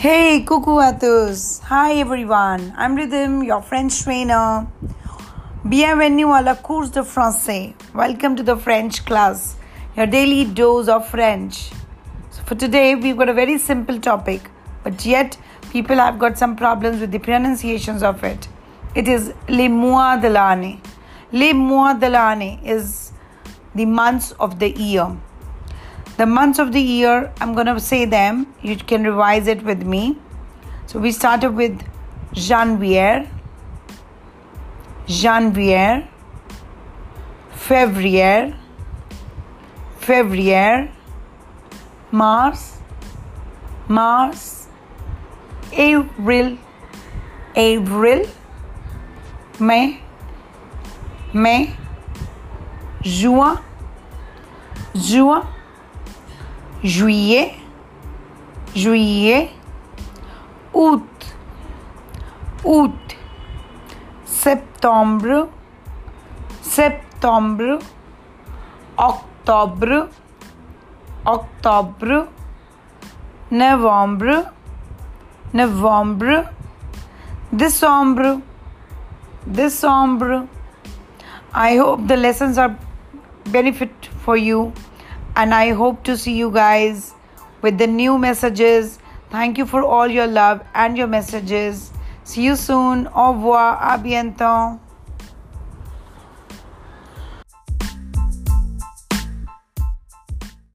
Hey, à. Hi everyone. I'm Rhythm, your French trainer. Bienvenue à la course de français. Welcome to the French class, your daily dose of French. So for today, we've got a very simple topic, but yet people have got some problems with the pronunciations of it. It is les mois de l'année. Les mois de l'année is the months of the year. The months of the year, I'm going to say them. You can revise it with me. So we started with Janvier, Janvier, Février, Février, Mars, Mars, Avril, Avril, Mai, Mai, Juin, Juin juillet, juillet, août, août, septembre, septembre, octobre, octobre, novembre, novembre, décembre, décembre. I hope the lessons are benefit for you and I hope to see you guys with the new messages. Thank you for all your love and your messages. See you soon. Au revoir. A bientôt.